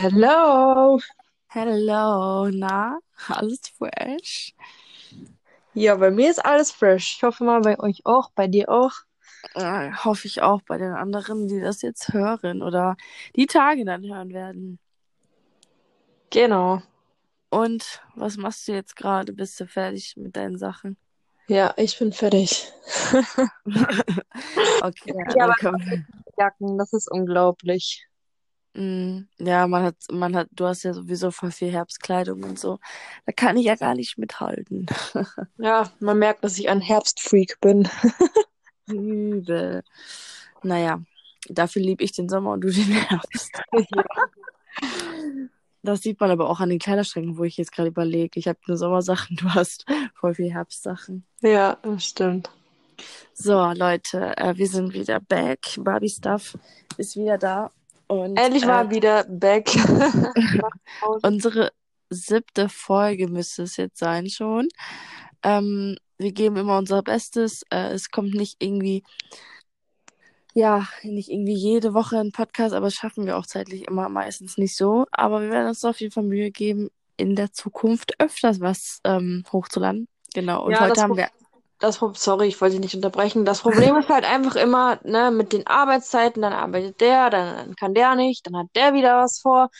Hello. Hello, na, alles fresh? Ja, bei mir ist alles fresh. Ich hoffe mal bei euch auch, bei dir auch. Äh, hoffe ich auch bei den anderen, die das jetzt hören oder die Tage dann hören werden. Genau. Und was machst du jetzt gerade? Bist du fertig mit deinen Sachen? Ja, ich bin fertig. Okay, können wir. Jacken, das ist unglaublich. Mm, Ja, man hat, man hat, du hast ja sowieso voll viel Herbstkleidung und so. Da kann ich ja gar nicht mithalten. Ja, man merkt, dass ich ein Herbstfreak bin. Übel. Naja, dafür liebe ich den Sommer und du den Herbst. Das sieht man aber auch an den Kleiderschränken, wo ich jetzt gerade überlege. Ich habe nur Sommersachen, du hast voll viel Herbstsachen. Ja, das stimmt. So, Leute, äh, wir sind wieder back. Barbie Stuff ist wieder da. Und Endlich äh, mal wieder back. unsere siebte Folge müsste es jetzt sein schon. Ähm, wir geben immer unser Bestes. Äh, es kommt nicht irgendwie, ja, nicht irgendwie jede Woche ein Podcast, aber das schaffen wir auch zeitlich immer meistens nicht so. Aber wir werden uns auf jeden Fall Mühe geben, in der Zukunft öfters was ähm, hochzuladen. Genau. Und Ja, heute haben wir. Das sorry, ich wollte dich nicht unterbrechen. Das Problem ist halt einfach immer, ne, mit den Arbeitszeiten, dann arbeitet der, dann kann der nicht, dann hat der wieder was vor.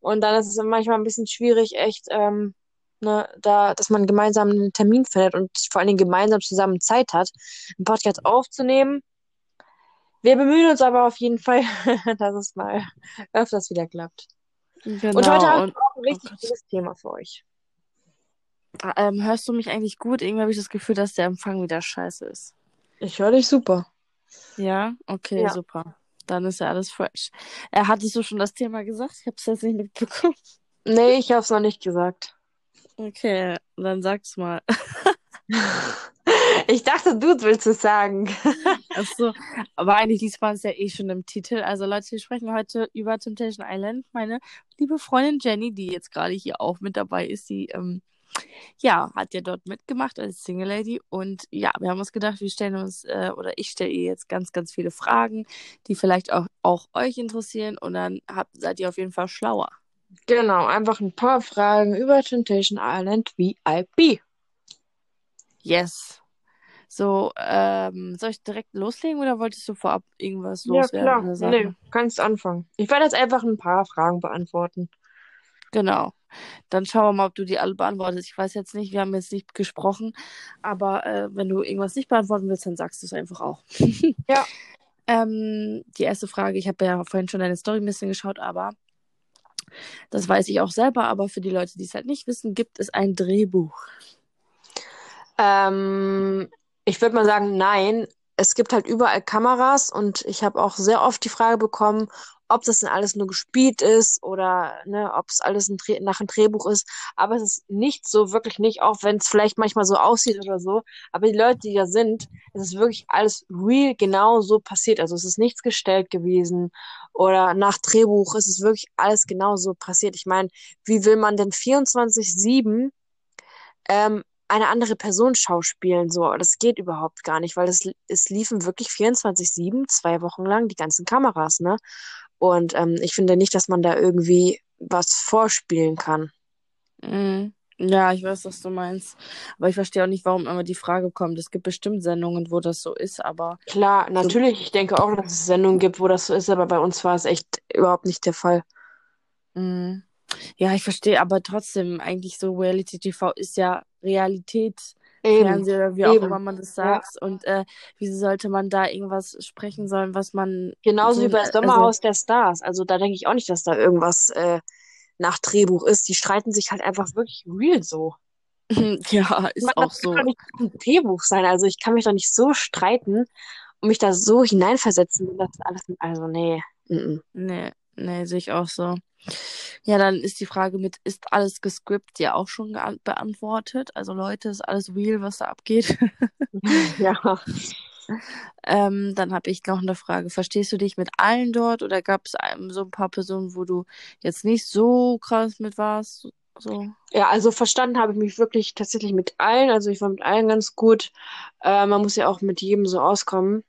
Und dann ist es manchmal ein bisschen schwierig, echt, ähm, ne, da, dass man gemeinsam einen Termin findet und vor allen Dingen gemeinsam zusammen Zeit hat, einen Podcast aufzunehmen. Wir bemühen uns aber auf jeden Fall, dass es mal öfters wieder klappt. Und heute Genau. habe ich auch ein richtig Gott. cooles Thema für euch. Ähm, hörst du mich eigentlich gut? Irgendwie habe ich das Gefühl, dass der Empfang wieder scheiße ist. Ich höre dich super. Ja, okay, Ja. super. Dann ist ja alles fresh. Äh, hattest du schon das Thema gesagt? Ich habe es jetzt nicht mitbekommen. Nee, ich habe es noch nicht gesagt. Okay, dann sag's mal. Ich dachte, du willst es sagen. Ach so, aber eigentlich liest man es ja eh schon im Titel. Also Leute, wir sprechen heute über Temptation Island. Meine liebe Freundin Jenny, die jetzt gerade hier auch mit dabei ist, die ähm, ja, hat ja dort mitgemacht als Single Lady. Und ja, wir haben uns gedacht, wir stellen uns, äh, oder ich stelle ihr jetzt ganz, ganz viele Fragen, die vielleicht auch, auch euch interessieren. Und dann habt, seid ihr auf jeden Fall schlauer. Genau, einfach ein paar Fragen über Temptation Island VIP. Yes. So, ähm, soll ich direkt loslegen oder wolltest du vorab irgendwas Ja, loswerden klar. oder sagen? Nee, kannst anfangen. Ich werde jetzt einfach ein paar Fragen beantworten. Genau. Dann schauen wir mal, ob du die alle beantwortest. Ich weiß jetzt nicht, wir haben jetzt nicht gesprochen, aber äh, wenn du irgendwas nicht beantworten willst, dann sagst du es einfach auch. Ja. Ähm, die erste Frage, ich habe ja vorhin schon deine Story ein bisschen geschaut, aber das weiß ich auch selber, aber für die Leute, die es halt nicht wissen, gibt es ein Drehbuch. Ähm, ich würde mal sagen, nein. Es gibt halt überall Kameras und ich habe auch sehr oft die Frage bekommen, ob das denn alles nur gespielt ist oder ne, ob es alles ein nach einem Drehbuch ist. Aber es ist nicht so, wirklich nicht, auch wenn es vielleicht manchmal so aussieht oder so. Aber die Leute, die da sind, es ist wirklich alles real genau so passiert. Also es ist nichts gestellt gewesen oder nach Drehbuch. Es ist wirklich alles genau so passiert. Ich meine, wie will man denn 24/7 ähm, eine andere Person schauspielen, so, das geht überhaupt gar nicht, weil es, es liefen wirklich 24/7, zwei Wochen lang, die ganzen Kameras, ne? Und ähm, ich finde nicht, dass man da irgendwie was vorspielen kann. Mhm. Ja, ich weiß, was du meinst. Aber ich verstehe auch nicht, warum immer die Frage kommt. Es gibt bestimmt Sendungen, wo das so ist, aber Klar, natürlich, ich denke auch, dass es Sendungen gibt, wo das so ist, aber bei uns war es echt überhaupt nicht der Fall. Mhm. Ja, ich verstehe, aber trotzdem, eigentlich so Reality TV ist ja Realität, Eben, Fernsehen oder wie auch immer eben, man das ja. sagt. Und äh, wieso sollte man da irgendwas sprechen sollen, was man Genauso so, wie bei also, Sommerhaus der Stars. Also da denke ich auch nicht, dass da irgendwas äh, nach Drehbuch ist. Die streiten sich halt einfach wirklich real so. ja, ist meine, auch das kann so. doch nicht ein Drehbuch sein. Also ich kann mich doch nicht so streiten und mich da so hineinversetzen, wenn das alles. Also nee. Mhm. Nee, nee, sehe ich auch so. Ja, dann ist die Frage mit, ist alles gescriptet ja auch schon beantwortet? Also Leute, ist alles real, was da abgeht? Ja. Ähm, dann habe ich noch eine Frage. Verstehst du dich mit allen dort oder gab es so ein paar Personen, wo du jetzt nicht so krass mit warst? So. Ja, also verstanden habe ich mich wirklich tatsächlich mit allen. Also ich war mit allen ganz gut. Äh, man muss ja auch mit jedem so auskommen.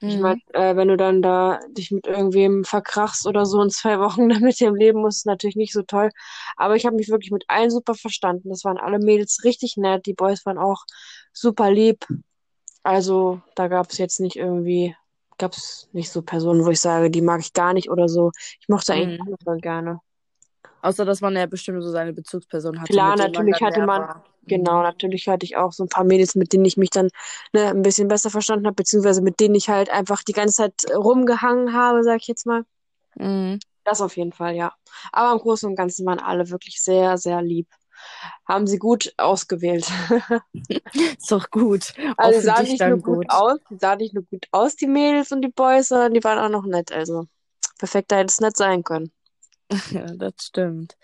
Ich meine, äh, wenn du dann da dich mit irgendwem verkrachst oder so in zwei Wochen dann mit dem leben musst, ist natürlich nicht so toll. Aber ich habe mich wirklich mit allen super verstanden. Das waren alle Mädels richtig nett. Die Boys waren auch super lieb. Also da gab es jetzt nicht irgendwie, gab es nicht so Personen, wo ich sage, die mag ich gar nicht oder so. Ich mochte eigentlich Mhm. alle gerne. Außer, dass man ja bestimmt so seine Bezugsperson hatte. Klar, natürlich hatte man, war. Genau, natürlich hatte ich auch so ein paar Mädels, mit denen ich mich dann ne, ein bisschen besser verstanden habe, beziehungsweise mit denen ich halt einfach die ganze Zeit rumgehangen habe, sag ich jetzt mal. Mhm. Das auf jeden Fall, ja. Aber im Großen und Ganzen waren alle wirklich sehr, sehr lieb. Haben sie gut ausgewählt. Ist doch gut. Also sie sahen dich nicht nur gut gut. aus, die sahen nicht nur gut aus, die Mädels und die Boys, sondern die waren auch noch nett. Also perfekter hätte es nicht sein können. Ja, das stimmt.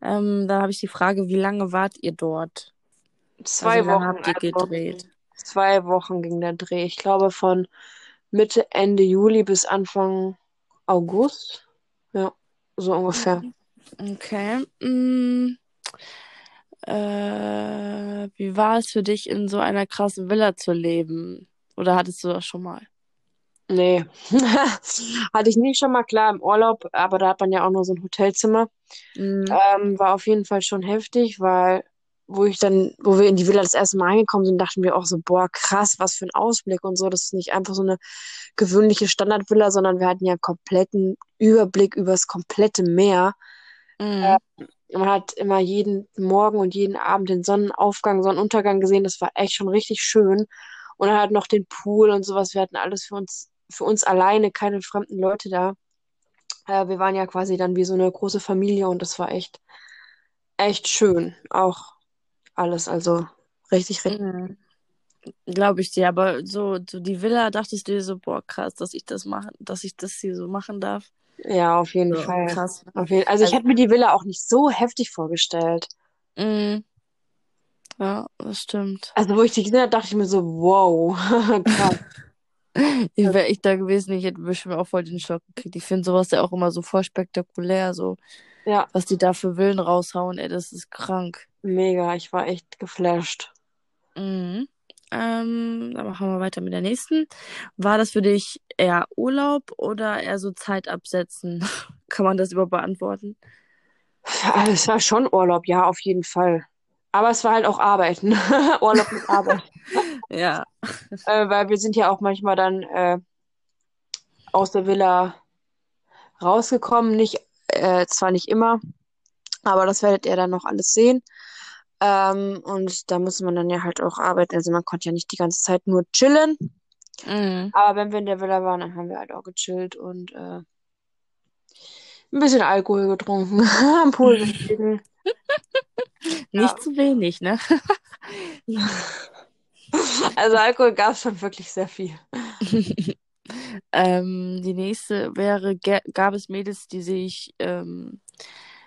Ähm, da habe ich die Frage, wie lange wart ihr dort? Zwei Also Wochen, habt ihr gedreht? zwei Wochen ging der Dreh. Ich glaube von Mitte, Ende Juli bis Anfang August. Ja, so ungefähr. Okay. Mm, äh, wie war es für dich, in so einer krassen Villa zu leben? Oder hattest du das schon mal? Nee. Hatte ich nie schon mal klar im Urlaub, aber da hat man ja auch nur so ein Hotelzimmer. Mhm. Ähm, war auf jeden Fall schon heftig, weil wo ich dann, wo wir in die Villa das erste Mal angekommen sind, dachten wir auch so, boah, krass, was für ein Ausblick und so. Das ist nicht einfach so eine gewöhnliche Standardvilla, sondern wir hatten ja kompletten Überblick über das komplette Meer. Mhm. Man hat immer jeden Morgen und jeden Abend den Sonnenaufgang, Sonnenuntergang gesehen. Das war echt schon richtig schön. Und dann halt noch den Pool und sowas. Wir hatten alles für uns, für uns alleine, keine fremden Leute da. Äh, wir waren ja quasi dann wie so eine große Familie und das war echt, echt schön. Auch alles, also richtig, richtig. Mhm. Glaube ich dir, aber so, so die Villa dachtest du dir so, boah, krass, dass ich das machen, dass ich das hier so machen darf. Ja, auf jeden So, Fall. krass. Auf jeden, also ich Also, hätte mir die Villa auch nicht so heftig vorgestellt. mm, ja, das stimmt. Also wo ich die gesehen habe, dachte ich mir so, wow, krass. Ich wäre echt da gewesen, ich hätte bestimmt auch voll den Schock gekriegt. Ich finde sowas ja auch immer so voll spektakulär, so Ja, was die da für Villen raushauen, ey, das ist krank. mega. Ich war echt geflasht. Mhm. Ähm, dann machen wir weiter mit der nächsten. War das für dich eher Urlaub oder eher so Zeit absetzen? Kann man das überhaupt beantworten? Also es war schon Urlaub, ja, auf jeden Fall. Aber es war halt auch Arbeiten. Urlaub mit Arbeit. Ja. Äh, weil wir sind ja auch manchmal dann äh, aus der Villa rausgekommen. Nicht, äh, zwar nicht immer, aber das werdet ihr dann noch alles sehen. Ähm, und da muss man dann ja halt auch arbeiten. Also man konnte ja nicht die ganze Zeit nur chillen. Mhm. Aber wenn wir in der Villa waren, dann haben wir halt auch gechillt und äh, ein bisschen Alkohol getrunken, am Pool gelegen. Nicht zu wenig, ne? Also Alkohol gab es schon wirklich sehr viel. Ähm, die nächste wäre, ga- gab es Mädels, die sich ähm,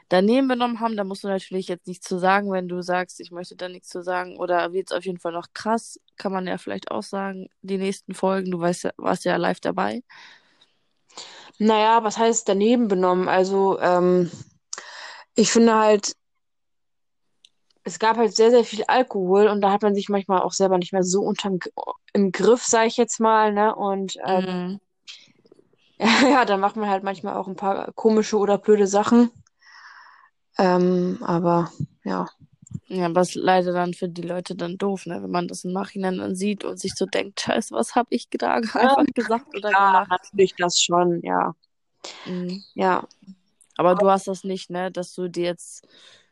daneben benommen haben? Da musst du natürlich jetzt nichts zu sagen, wenn du sagst, ich möchte da nichts zu sagen. Oder wird es auf jeden Fall noch krass, kann man ja vielleicht auch sagen, die nächsten Folgen. Du weißt warst ja live dabei. Naja, was heißt daneben benommen? Also, ähm, ich finde halt, es gab halt sehr, sehr viel Alkohol und da hat man sich manchmal auch selber nicht mehr so unterm im Griff, sage ich jetzt mal, ne? Und ähm, Mhm. ja, dann macht man halt manchmal auch ein paar komische oder blöde Sachen. Ähm, aber ja. Ja, aber ist leider dann für die Leute dann doof, ne? Wenn man das im Nachhinein dann sieht und sich so denkt, scheiße, was habe ich da einfach gesagt oder Ja, gemacht? natürlich das schon, ja. Mhm. Ja. Aber du hast das nicht, ne? Dass du dir jetzt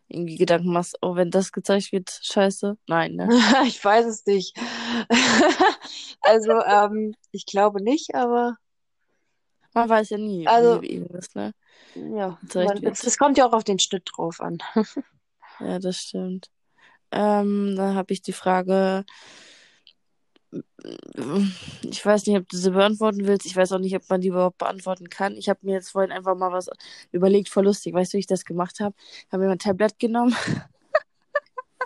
irgendwie Gedanken machst, oh, wenn das gezeigt wird, scheiße. Nein, ne? Ich weiß es nicht. Also, ähm, ich glaube nicht, aber Man weiß ja nie, Also- wie eben ist, ne? ja, man, das kommt ja auch auf den Schnitt drauf an. Ja, das stimmt. Ähm, dann habe ich die Frage, ich weiß nicht, ob du sie beantworten willst. Ich weiß auch nicht, ob man die überhaupt beantworten kann. Ich habe mir jetzt vorhin einfach mal was überlegt, voll lustig. Weißt du, wie ich das gemacht habe? Ich habe mir mein Tablet genommen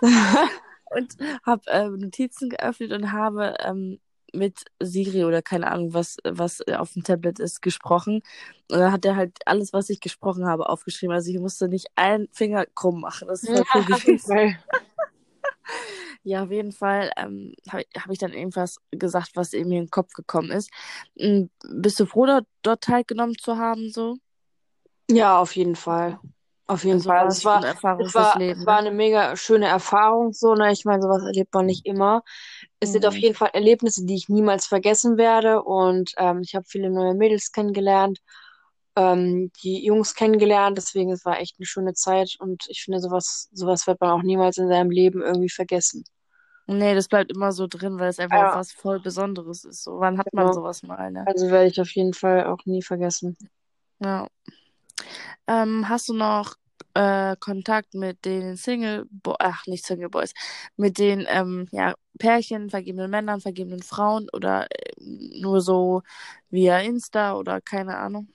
und habe äh, Notizen geöffnet und habe ähm, mit Siri oder keine Ahnung, was, was auf dem Tablet ist, gesprochen. Und dann hat er halt alles, was ich gesprochen habe, aufgeschrieben. Also ich musste nicht einen Finger krumm machen. Das ist voll cool gewesen. Ja, auf jeden Fall ähm, habe hab ich dann irgendwas gesagt, was mir in den Kopf gekommen ist. Ähm, bist du froh, dort, dort teilgenommen zu haben, so? Ja, auf jeden Fall. Auf jeden Also Fall. es war, es fürs war, es war ne? eine mega schöne Erfahrung, so, ne? Ich meine, sowas erlebt man nicht immer. Es sind auf Mhm. jeden Fall Erlebnisse, die ich niemals vergessen werde. Und ähm, ich habe viele neue Mädels kennengelernt, ähm, die Jungs kennengelernt. Deswegen, es war echt eine schöne Zeit. Und ich finde, sowas, sowas wird man auch niemals in seinem Leben irgendwie vergessen. Nee, das bleibt immer so drin, weil es einfach Ja, was voll Besonderes ist. So, wann hat man genau. sowas mal, ne? Also werde ich auf jeden Fall auch nie vergessen. Ja. Ähm, hast du noch äh, Kontakt mit den Single, Bo ach, nicht Single Boys, mit den ähm, ja, Pärchen, vergebenen Männern, vergebenen Frauen oder äh, nur so via Insta oder keine Ahnung?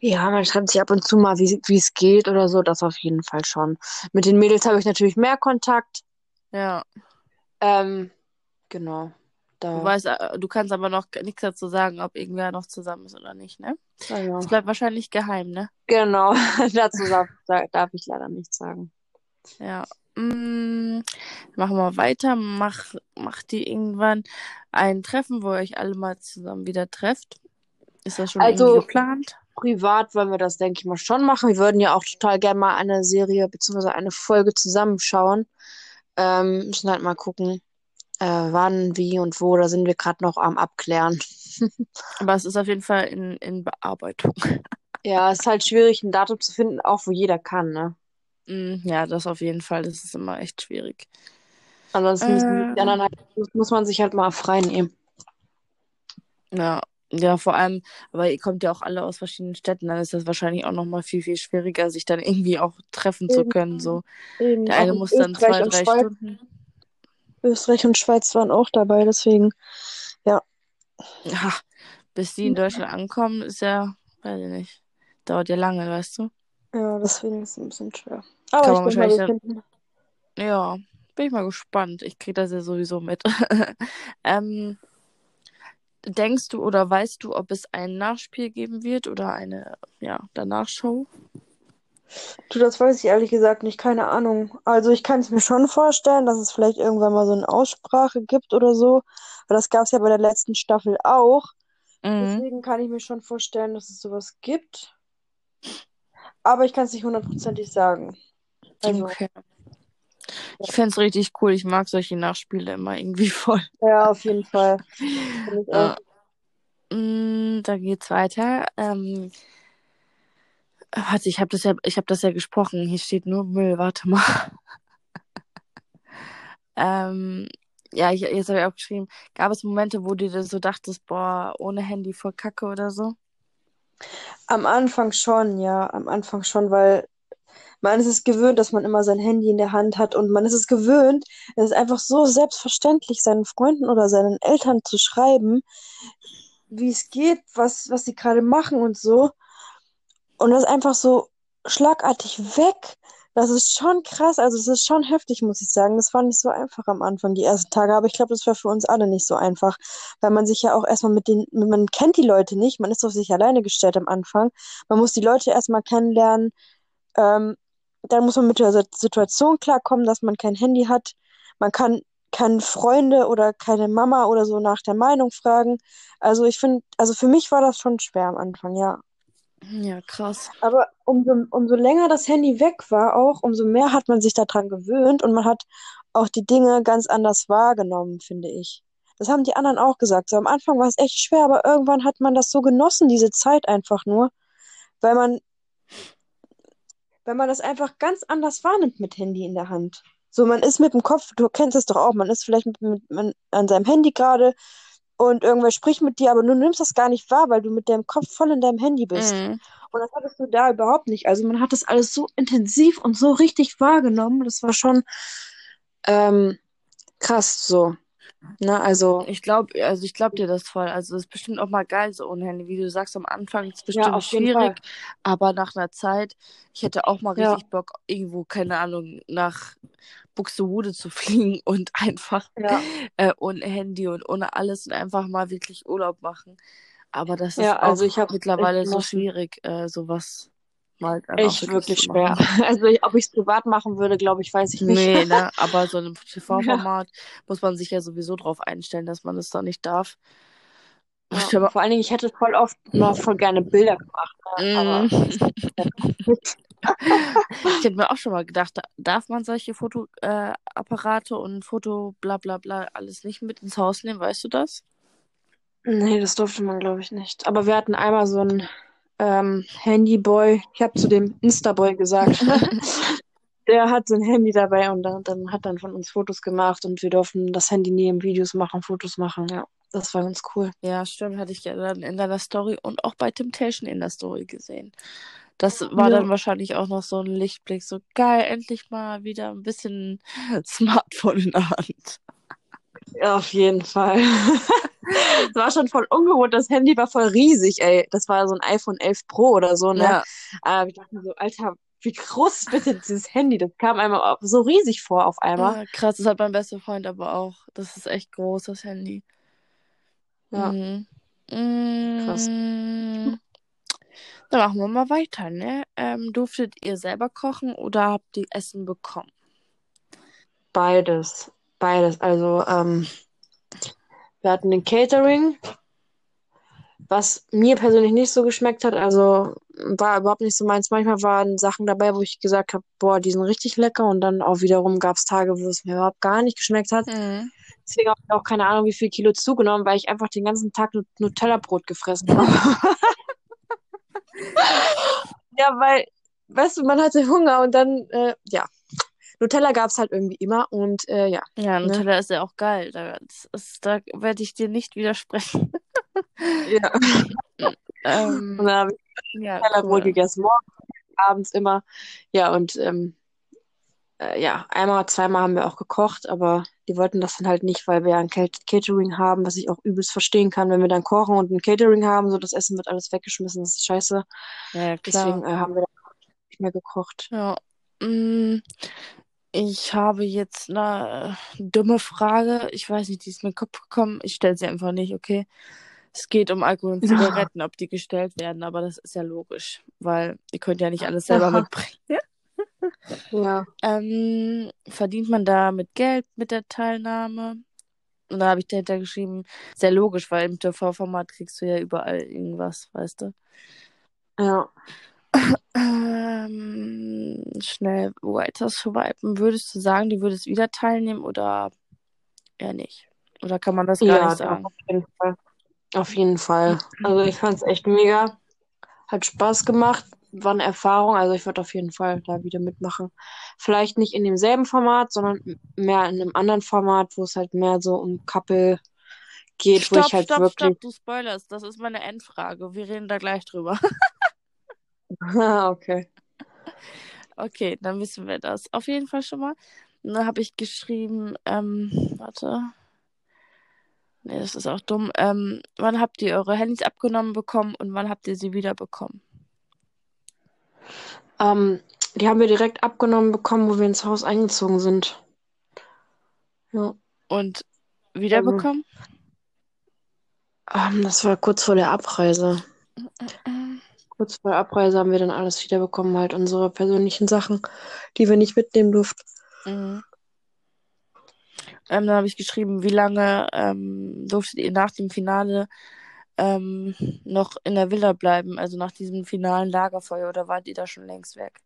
Ja, man schreibt sich ab und zu mal, wie, es geht oder so, das auf jeden Fall schon. Mit den Mädels habe ich natürlich mehr Kontakt. Ja, Ähm, genau. du Da, weißt, äh, du kannst aber noch nichts dazu sagen, ob irgendwer noch zusammen ist oder nicht, ne? ja. Das bleibt wahrscheinlich geheim, ne? Genau, dazu darf, da- darf ich leider nichts sagen. Ja. Mm, machen wir weiter. Mach, macht ihr irgendwann ein Treffen, wo ihr euch alle mal zusammen wieder trefft? Ist das schon irgendwie Also geplant? Privat wollen wir das, denke ich mal, schon machen. Wir würden ja auch total gerne mal eine Serie bzw. eine Folge zusammenschauen. Ähm, müssen halt mal gucken, äh, wann, wie und wo. Da sind wir gerade noch am Abklären. Aber es ist auf jeden Fall in, in Bearbeitung. Ja, es ist halt schwierig, ein Datum zu finden, auch wo jeder kann, ne? Mm, Ja, das auf jeden Fall. Das ist immer echt schwierig. Ansonsten Äh, halt, muss man sich halt mal frei nehmen. ja, ja, vor allem, aber ihr kommt ja auch alle aus verschiedenen Städten, dann ist das wahrscheinlich auch nochmal viel, viel schwieriger, sich dann irgendwie auch treffen zu können. So, eben. der eine in muss dann Österreich zwei, drei Schweiz. Stunden. Österreich und Schweiz waren auch dabei, deswegen, ja. Ja, bis die in Deutschland ankommen, ist ja, weiß ich nicht, dauert ja lange, weißt du? Ja, deswegen ist es ein bisschen schwer. Aber Kann ich man denke mal, ja, bin ich mal gespannt. Ich kriege das ja sowieso mit. ähm, denkst du oder weißt du, ob es ein Nachspiel geben wird oder eine, ja, Danach-Show? Du, das weiß ich ehrlich gesagt nicht, keine Ahnung. Also ich kann es mir schon vorstellen, dass es vielleicht irgendwann mal so eine Aussprache gibt oder so. Aber das gab es ja bei der letzten Staffel auch. Mhm. Deswegen kann ich mir schon vorstellen, dass es sowas gibt. Aber ich kann es nicht hundertprozentig sagen. Also, Okay. Ich fände es richtig cool. Ich mag solche Nachspiele immer irgendwie voll. ja, auf jeden Fall. Ja. Mm, Da geht's weiter. Ähm, warte, ich habe das ja, ich habe das ja gesprochen. Hier steht nur Müll. Warte mal. Ähm, ja, ich, jetzt habe ich auch geschrieben. Gab es Momente, wo du dir so dachtest, boah, ohne Handy voll Kacke oder so? Am Anfang schon, ja, am Anfang schon, weil man ist es gewöhnt, dass man immer sein Handy in der Hand hat und man ist es gewöhnt, es ist einfach so selbstverständlich, seinen Freunden oder seinen Eltern zu schreiben, wie es geht, was, was sie gerade machen und so. Und das ist einfach so schlagartig weg. Das ist schon krass, also es ist schon heftig, muss ich sagen. Das war nicht so einfach am Anfang, die ersten Tage, aber ich glaube, das war für uns alle nicht so einfach, weil man sich ja auch erstmal mit den, man kennt die Leute nicht, man ist auf sich alleine gestellt am Anfang. Man muss die Leute erstmal kennenlernen, ähm, dann muss man mit der Situation klarkommen, dass man kein Handy hat. Man kann keine Freunde oder keine Mama oder so nach der Meinung fragen. Also ich finde, also für mich war das schon schwer am Anfang, ja. Ja, krass. Aber umso, umso länger das Handy weg war auch, umso mehr hat man sich daran gewöhnt und man hat auch die Dinge ganz anders wahrgenommen, finde ich. Das haben die anderen auch gesagt. So am Anfang war es echt schwer, aber irgendwann hat man das so genossen, diese Zeit einfach nur, weil man, weil man das einfach ganz anders wahrnimmt mit Handy in der Hand. So, man ist mit dem Kopf, du kennst es doch auch, man ist vielleicht mit, mit, man, an seinem Handy gerade und irgendwer spricht mit dir, aber du nimmst das gar nicht wahr, weil du mit deinem Kopf voll in deinem Handy bist. Mhm. Und das hattest du da überhaupt nicht. Also man hat das alles so intensiv und so richtig wahrgenommen. Das war schon ähm, krass so. Ne, also, Ich glaube, also ich glaube dir das voll. Also es ist bestimmt auch mal geil so ohne Handy. Wie du sagst, am Anfang ist es ja, bestimmt jeden schwierig, Fall. aber nach einer Zeit, ich hätte auch mal Ja, richtig Bock, irgendwo, keine Ahnung, nach Buxtehude zu fliegen und einfach ja, äh, ohne Handy und ohne alles und einfach mal wirklich Urlaub machen. Aber das ist ja, also auch mittlerweile so schwierig, äh, sowas Mal dann auch Echt Videos wirklich schwer. machen. Also ich, ob ich es privat machen würde, glaube ich, weiß ich nicht. Nee, ne? Aber so in einem TV-Format muss man sich ja sowieso drauf einstellen, dass man das da nicht darf. Ja, Ich aber, vor allen Dingen, ich hätte voll oft mal voll gerne Bilder gemacht. Ne? Aber mm, ich hätte mir auch schon mal gedacht, da- darf man solche Fotoapparate äh, und Foto bla bla bla alles nicht mit ins Haus nehmen, weißt du das? nee, das durfte man, glaube ich, nicht. Aber wir hatten einmal so einen ähm, Handyboy. Ich habe zu dem Instaboy gesagt. Der hat so ein Handy dabei und dann, dann hat dann von uns Fotos gemacht und wir durften das Handy nehmen, Videos machen, Fotos machen. Ja, das war ganz cool. Ja, stimmt, hatte ich ja dann in deiner Story und auch bei Temptation in der Story gesehen. Das war Ja. dann wahrscheinlich auch noch so ein Lichtblick, so geil, endlich mal wieder ein bisschen Smartphone in der Hand. Ja, auf jeden Fall. Es war schon voll ungewohnt. Das Handy war voll riesig, ey. Das war so ein iPhone 11 Pro oder so, ne? Ja, Aber ich dachte mir so, Alter, wie groß ist bitte dieses Handy? Das kam einmal so riesig vor auf einmal. ja, krass, das hat mein bester Freund aber auch. Das ist echt groß, das Handy. Ja. Mhm. Mm, Krass. Dann machen wir mal weiter, ne? Ähm, durftet ihr selber kochen oder habt ihr Essen bekommen? Beides. Beides. Also, ähm, wir hatten den Catering, was mir persönlich nicht so geschmeckt hat. Also, war überhaupt nicht so meins. Manchmal waren Sachen dabei, wo ich gesagt habe, boah, die sind richtig lecker. Und dann auch wiederum gab es Tage, wo es mir überhaupt gar nicht geschmeckt hat. Mhm. Deswegen habe ich auch keine Ahnung, wie viel Kilo zugenommen, weil ich einfach den ganzen Tag Nut- Nutella-Brot gefressen habe. Ja, weil, weißt du, man hatte Hunger und dann, äh, ja. Nutella gab es halt irgendwie immer und äh, ja. Ja, Ne? Nutella ist ja auch geil. Da, da werde ich dir nicht widersprechen. Ja. Ähm, Und dann habe ich ja, Nutella-Brot cool. gegessen, morgens, abends immer. Ja, und ähm, äh, ja, einmal, zweimal haben wir auch gekocht, aber die wollten das dann halt nicht, weil wir ja ein Cat- Catering haben, was ich auch übelst verstehen kann, wenn wir dann kochen und ein Catering haben, so das Essen wird alles weggeschmissen, das ist scheiße. Ja, ja, Deswegen klar. äh, haben wir dann nicht mehr gekocht. Ja. Mm, Ich habe jetzt eine dumme Frage. Ich weiß nicht, die ist mir in den Kopf gekommen. Ich stelle sie einfach nicht, okay? Es geht um Alkohol und Ja. Zigaretten, ob die gestellt werden, aber das ist ja logisch, weil ihr könnt ja nicht alles selber Aha. mitbringen. Ja? Ja. Ähm, verdient man da mit Geld mit der Teilnahme? Und da habe ich dahinter geschrieben, sehr logisch, weil im TV-Format kriegst du ja überall irgendwas, weißt du? Ja. Ähm, schnell weiter swipen. Würdest du sagen, du würdest wieder teilnehmen oder eher nicht? Oder kann man das gar Ja, nicht sagen? auf jeden Fall. Auf jeden Fall. Also ich fand es echt mega. Hat Spaß gemacht. War eine Erfahrung. Also ich würde auf jeden Fall da wieder mitmachen. Vielleicht nicht in demselben Format, sondern mehr in einem anderen Format, wo es halt mehr so um Couple geht, wo Stopp, ich halt stopp, wirklich. stopp, du spoilerst. Das ist meine Endfrage. Wir reden da gleich drüber. Ah, okay. Okay, dann wissen wir das. Auf jeden Fall schon mal. Und dann habe ich geschrieben, ähm, warte. Nee, das ist auch dumm. Ähm, wann habt ihr eure Handys abgenommen bekommen und wann habt ihr sie wieder bekommen? Ähm, die haben wir direkt abgenommen bekommen, wo wir ins Haus eingezogen sind. Ja. Und wiederbekommen? Ähm, das war kurz vor der Abreise. Kurz vor der Abreise haben wir dann alles wiederbekommen, halt unsere persönlichen Sachen, die wir nicht mitnehmen durften. Mhm. Ähm, dann habe ich geschrieben, wie lange ähm, durftet ihr nach dem Finale ähm, noch in der Villa bleiben, also nach diesem finalen Lagerfeuer, oder wart ihr da schon längst weg?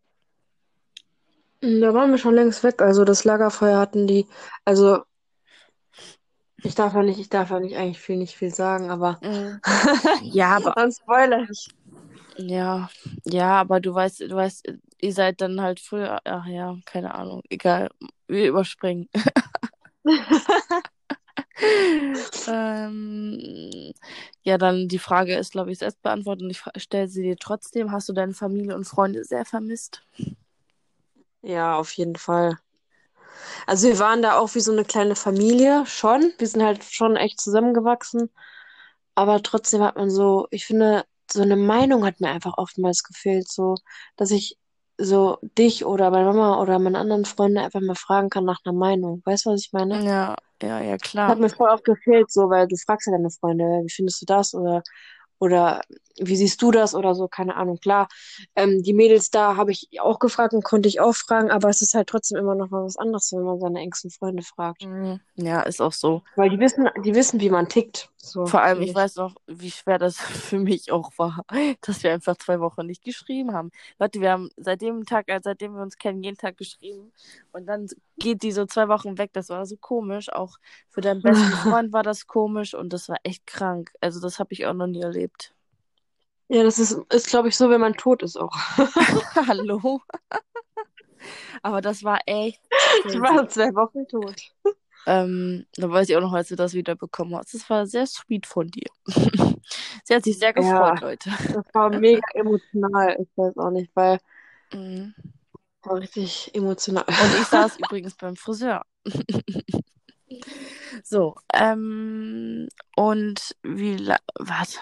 Da waren wir schon längst weg. Also das Lagerfeuer hatten die, also ich darf ja nicht, ich darf ja nicht eigentlich viel, nicht viel sagen, aber Mhm. Ja, aber dann spoiler ich. Ja, ja, aber du weißt, du weißt, ihr seid dann halt früher, ach ja, keine Ahnung, egal, wir überspringen. ähm, ja, dann die Frage ist, glaube ich, selbst beantwortet und ich stelle sie dir trotzdem. Hast du deine Familie und Freunde sehr vermisst? Ja, auf jeden Fall. Also wir waren da auch wie so eine kleine Familie, schon. Wir sind halt schon echt zusammengewachsen. Aber trotzdem hat man so, ich finde, so eine Meinung hat mir einfach oftmals gefehlt, so, dass ich so dich oder meine Mama oder meine anderen Freunde einfach mal fragen kann nach einer Meinung. Weißt du, was ich meine? Ja, ja, ja, Hat klar. mir voll oft gefehlt, so, weil du fragst ja deine Freunde, wie findest du das? Oder, oder wie siehst du das oder so, keine Ahnung. Klar, ähm, die Mädels da habe ich auch gefragt und konnte ich auch fragen, aber es ist halt trotzdem immer noch mal was anderes, wenn man seine engsten Freunde fragt. Mhm. Ja, ist auch so. Weil die wissen, die wissen, wie man tickt. So, Vor allem, ich. weiß noch, wie schwer das für mich auch war, dass wir einfach zwei Wochen nicht geschrieben haben. Leute, wir haben seit dem Tag, äh, seitdem wir uns kennen, jeden Tag geschrieben. Und dann geht die so zwei Wochen weg. Das war so komisch. Auch für deinen besten Freund war das komisch und das war echt krank. Also das habe ich auch noch nie erlebt. Ja, das ist, ist glaube ich, so, wenn man tot ist auch. Hallo? Aber das war echt Ich war zwei Wochen tot. Ähm, da weiß ich auch noch, als du das wieder bekommen hast. Das war sehr sweet von dir. Sie hat sich sehr gefreut, Ja. Leute. Das war mega emotional. Ich weiß auch nicht, weil Mhm. das war richtig emotional. Und ich saß übrigens beim Friseur. So, ähm, und wie was?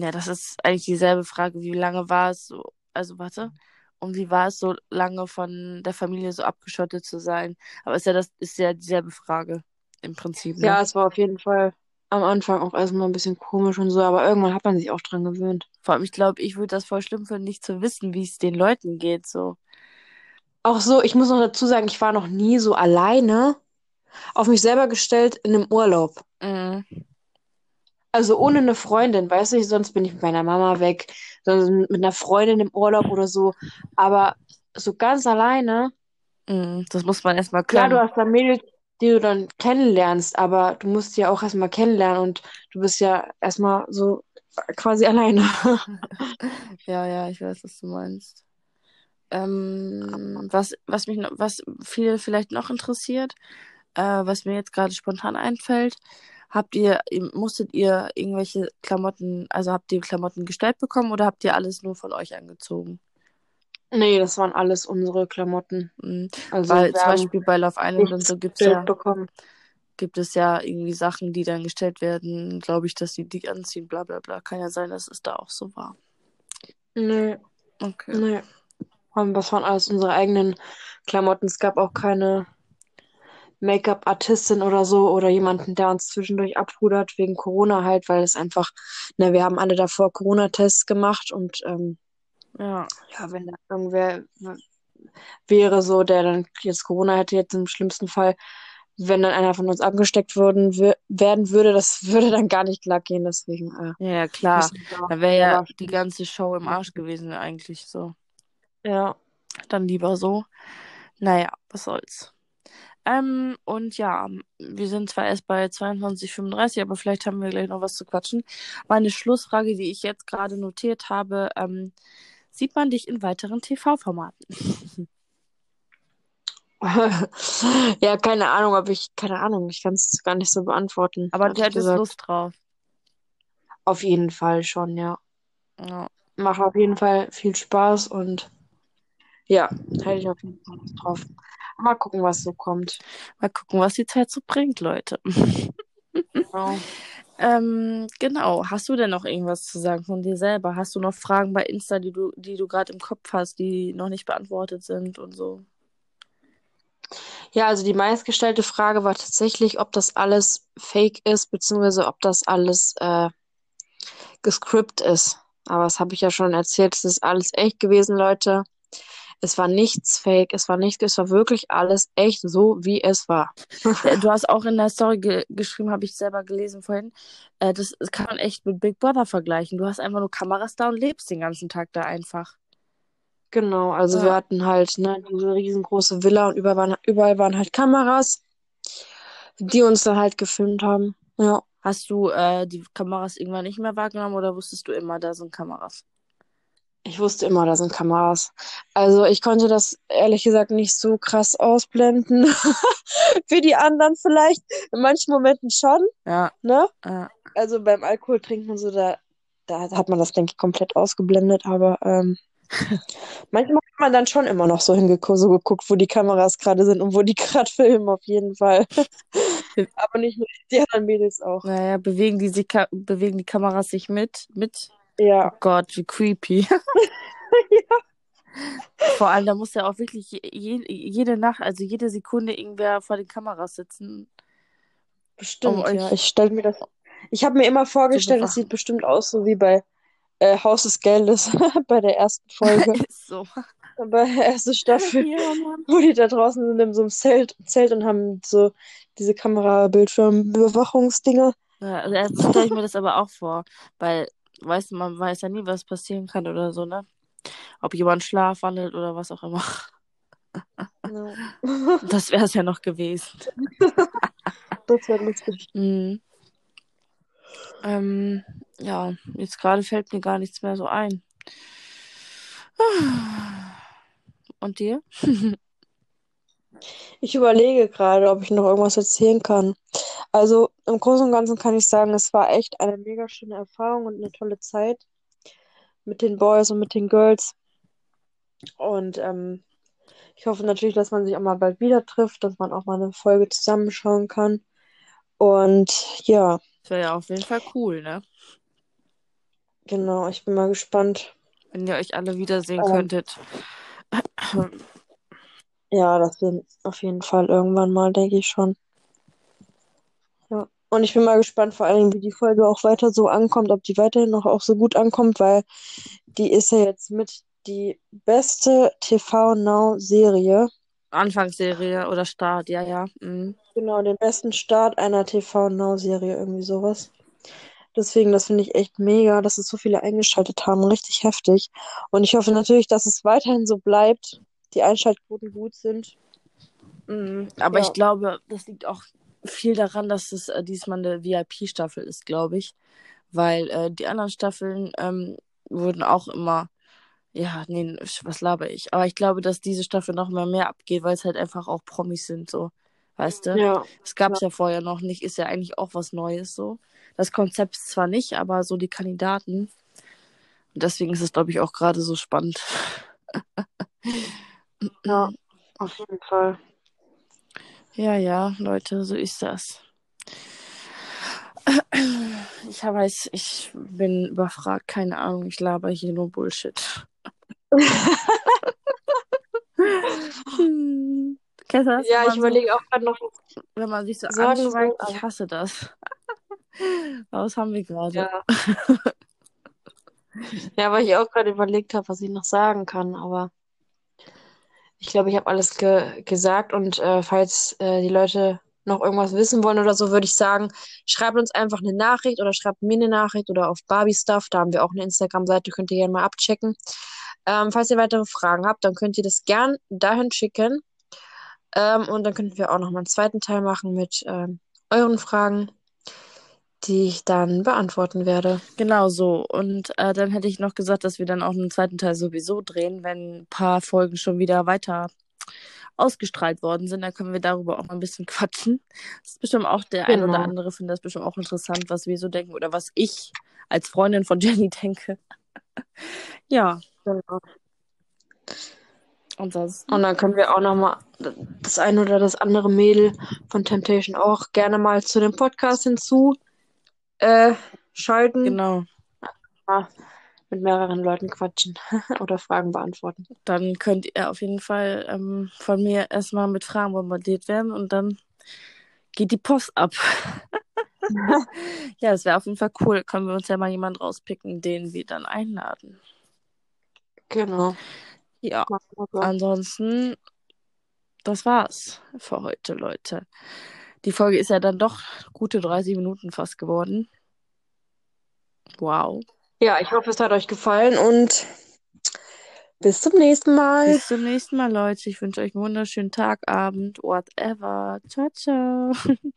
Ja, das ist eigentlich dieselbe Frage. Wie lange war es so, also warte, und wie war es so lange von der Familie so abgeschottet zu sein? Aber ist ja das, ist ja dieselbe Frage im Prinzip, ne? Ja, es war auf jeden Fall am Anfang auch erstmal ein bisschen komisch und so, aber irgendwann hat man sich auch dran gewöhnt. Vor allem, ich glaube, ich würde das voll schlimm finden, nicht zu wissen, wie es den Leuten geht, so. Auch so, ich muss noch dazu sagen, ich war noch nie so alleine auf mich selber gestellt in einem Urlaub. Mhm. Also ohne eine Freundin, weißt du, sonst bin ich mit meiner Mama weg, sonst mit einer Freundin im Urlaub oder so. Aber so ganz alleine, Mhm. Das muss man erstmal klar, du können. hast da Mädels, die du dann kennenlernst, aber du musst ja auch erstmal kennenlernen und du bist ja erstmal so quasi alleine. Ja, ja, ich weiß, was du meinst. Ähm, was, was mich noch, was viele vielleicht noch interessiert, äh, was mir jetzt gerade spontan einfällt, habt ihr, musstet ihr irgendwelche Klamotten, also habt ihr Klamotten gestellt bekommen oder habt ihr alles nur von euch angezogen? Nee, das waren alles unsere Klamotten. Mhm. Also Weil zum Beispiel bei Love Island und so gibt's ja, bekommen. gibt es ja irgendwie Sachen, die dann gestellt werden, glaube ich, dass sie die anziehen, bla bla bla. Kann ja sein, dass es da auch so war. Nee, Okay. nee. Das waren alles unsere eigenen Klamotten. Es gab auch keine Make-up-Artistin oder so oder jemanden, der uns zwischendurch abrudert wegen Corona halt, weil es einfach, ne, wir haben alle davor Corona-Tests gemacht und ähm, Ja. ja, wenn da irgendwer wäre so, der dann jetzt Corona hätte, jetzt im schlimmsten Fall, wenn dann einer von uns angesteckt würden, wür- werden würde, das würde dann gar nicht klar gehen, deswegen äh, Ja, klar. da wäre ja die ganze Show im Arsch gewesen, eigentlich so. Ja. Dann lieber so. Naja, was soll's. Ähm, und ja, wir sind zwar erst bei 22,35, aber vielleicht haben wir gleich noch was zu quatschen. Meine Schlussfrage, die ich jetzt gerade notiert habe, ähm, sieht man dich in weiteren TV-Formaten? Ja, keine Ahnung, ob ich, keine Ahnung, ich kann es gar nicht so beantworten, Aber du hättest. Lust drauf. Auf jeden Fall schon, ja. Ja. Macht auf jeden Fall viel Spaß und ja, hätte ich auf jeden Fall drauf. Mal gucken, was so kommt. Mal gucken, was die Zeit so bringt, Leute. Genau. Ähm, genau. Hast du denn noch irgendwas zu sagen von dir selber? Hast du noch Fragen bei Insta, die du, die du gerade im Kopf hast, die noch nicht beantwortet sind und so? Ja, also die meistgestellte Frage war tatsächlich, ob das alles fake ist, beziehungsweise ob das alles äh, gescript ist. Aber das habe ich ja schon erzählt, es ist alles echt gewesen, Leute. Es war nichts fake, es war nichts, es war wirklich alles echt so, wie es war. Äh, Du hast auch in der Story ge geschrieben, habe ich selber gelesen vorhin, äh, das kann man echt mit Big Brother vergleichen. Du hast einfach nur Kameras da und lebst den ganzen Tag da einfach. Genau, also wir Ja. hatten halt ne, diese riesengroße Villa und überall waren, überall waren halt Kameras, die uns dann halt gefilmt haben. Ja. Hast du äh, die Kameras irgendwann nicht mehr wahrgenommen oder wusstest du immer, da sind Kameras? Ich wusste immer, da sind Kameras. Also ich konnte das ehrlich gesagt nicht so krass ausblenden. Wie die anderen vielleicht. In manchen Momenten schon, Ja, ne? ja. Also beim Alkohol trinken und so, da, da hat man das, denke ich, komplett ausgeblendet. Aber ähm, manchmal hat man dann schon immer noch so hingeguckt, so geguckt, wo die Kameras gerade sind und wo die gerade filmen, auf jeden Fall. Aber nicht nur die anderen Mädels auch. Naja, bewegen die, sich, Ka- bewegen die Kameras sich mit? Mit? Ja. Oh Gott, wie creepy. Vor allem, da muss ja auch wirklich je, je- jede Nacht, also jede Sekunde irgendwer vor den Kameras sitzen. Bestimmt, Um ja. Ich stelle mir das, Ich habe mir immer vorgestellt, es sieht bestimmt aus, so wie bei äh, Haus des Geldes, bei der ersten Folge, Ist so. bei der ersten Staffel, Ja, wo die da draußen sind in so einem Zelt, Zelt und haben so diese Kamerabildschirmbewachungsdinger. Ja, also jetzt stelle ich mir das aber auch vor, weil, weißt du, man weiß ja nie, was passieren kann oder so, ne? Ob jemand schlafwandelt oder was auch immer. Ja. Das wäre es ja noch gewesen. Das wäre lustig. Mhm. Ähm, ja, jetzt gerade fällt mir gar nichts mehr so ein. Und dir? Ich überlege gerade, ob ich noch irgendwas erzählen kann. Also im Großen und Ganzen kann ich sagen, es war echt eine mega schöne Erfahrung und eine tolle Zeit mit den Boys und mit den Girls. Und ähm, ich hoffe natürlich, dass man sich auch mal bald wieder trifft, dass man auch mal eine Folge zusammenschauen kann. Und ja, Das wäre ja auf jeden Fall cool, ne? genau, ich bin mal gespannt. Wenn ihr euch alle wiedersehen Ähm, könntet. ja, das wird auf jeden Fall irgendwann mal, denke ich schon. Und ich bin mal gespannt, vor allem, wie die Folge auch weiter so ankommt, ob die weiterhin noch auch so gut ankommt, weil die ist ja jetzt mit die beste TV Now Serie. Anfangsserie oder Start, ja, ja. Mhm. Genau, den besten Start einer TV Now Serie, irgendwie sowas. Deswegen, das finde ich echt mega, dass es so viele eingeschaltet haben. Richtig heftig. Und ich hoffe natürlich, dass es weiterhin so bleibt, die Einschaltquoten gut sind. Mhm. Aber Ja. ich glaube, das liegt auch viel daran, dass es äh, diesmal eine VIP-Staffel ist, glaube ich. Weil äh, die anderen Staffeln ähm, wurden auch immer, ja, nee, was laber ich. Aber ich glaube, dass diese Staffel noch mal mehr abgeht, weil es halt einfach auch Promis sind, so. Weißt du? Ja. Das gab es ja vorher noch nicht, ist ja eigentlich auch was Neues so. Das Konzept zwar nicht, aber so die Kandidaten. Und deswegen ist es, glaube ich, auch gerade so spannend. Ja, auf jeden Fall. Ja, ja, Leute, so ist das. Ich weiß, ich bin überfragt, keine Ahnung, ich laber hier nur Bullshit. Hm. Kennst du das, Ja, ich man so, überlege auch gerade noch wenn man sich so sagen soll, anschweigt? Ich hasse das. Was haben wir gerade? ja. Ja, weil ich auch gerade überlegt habe, was ich noch sagen kann, aber ich glaube, ich habe alles ge gesagt und äh, falls äh, die Leute noch irgendwas wissen wollen oder so, würde ich sagen, schreibt uns einfach eine Nachricht oder schreibt mir eine Nachricht oder auf Barbie Stuff, da haben wir auch eine Instagram-Seite, könnt ihr gerne mal abchecken. Ähm, falls ihr weitere Fragen habt, dann könnt ihr das gern dahin schicken. Ähm, und dann könnten wir auch noch mal einen zweiten Teil machen mit ähm, euren Fragen, die ich dann beantworten werde. Genau so. Und äh, dann hätte ich noch gesagt, dass wir dann auch einen zweiten Teil sowieso drehen, wenn ein paar Folgen schon wieder weiter ausgestrahlt worden sind. Dann können wir darüber auch mal ein bisschen quatschen. Das ist bestimmt auch der ein oder Genau. andere findet das bestimmt auch interessant, was wir so denken oder was ich als Freundin von Jenny denke. Ja, Genau. ansonsten. Und dann können wir auch noch mal das eine oder das andere Mädel von Temptation auch gerne mal zu dem Podcast hinzu äh, schalten. Genau. Mal mit mehreren Leuten quatschen oder Fragen beantworten. Dann könnt ihr auf jeden Fall ähm, von mir erstmal mit Fragen bombardiert werden und dann geht die Post ab. Ja, das wäre auf jeden Fall cool. Können wir uns ja mal jemand rauspicken, den wir dann einladen. Genau. Ja, ansonsten, das war's für heute, Leute. Die Folge ist ja dann doch gute 30 Minuten fast geworden. Wow. Ja, ich hoffe, es hat euch gefallen und bis zum nächsten Mal. Bis zum nächsten Mal, Leute. Ich wünsche euch einen wunderschönen Tag, Abend, whatever. Ciao, ciao.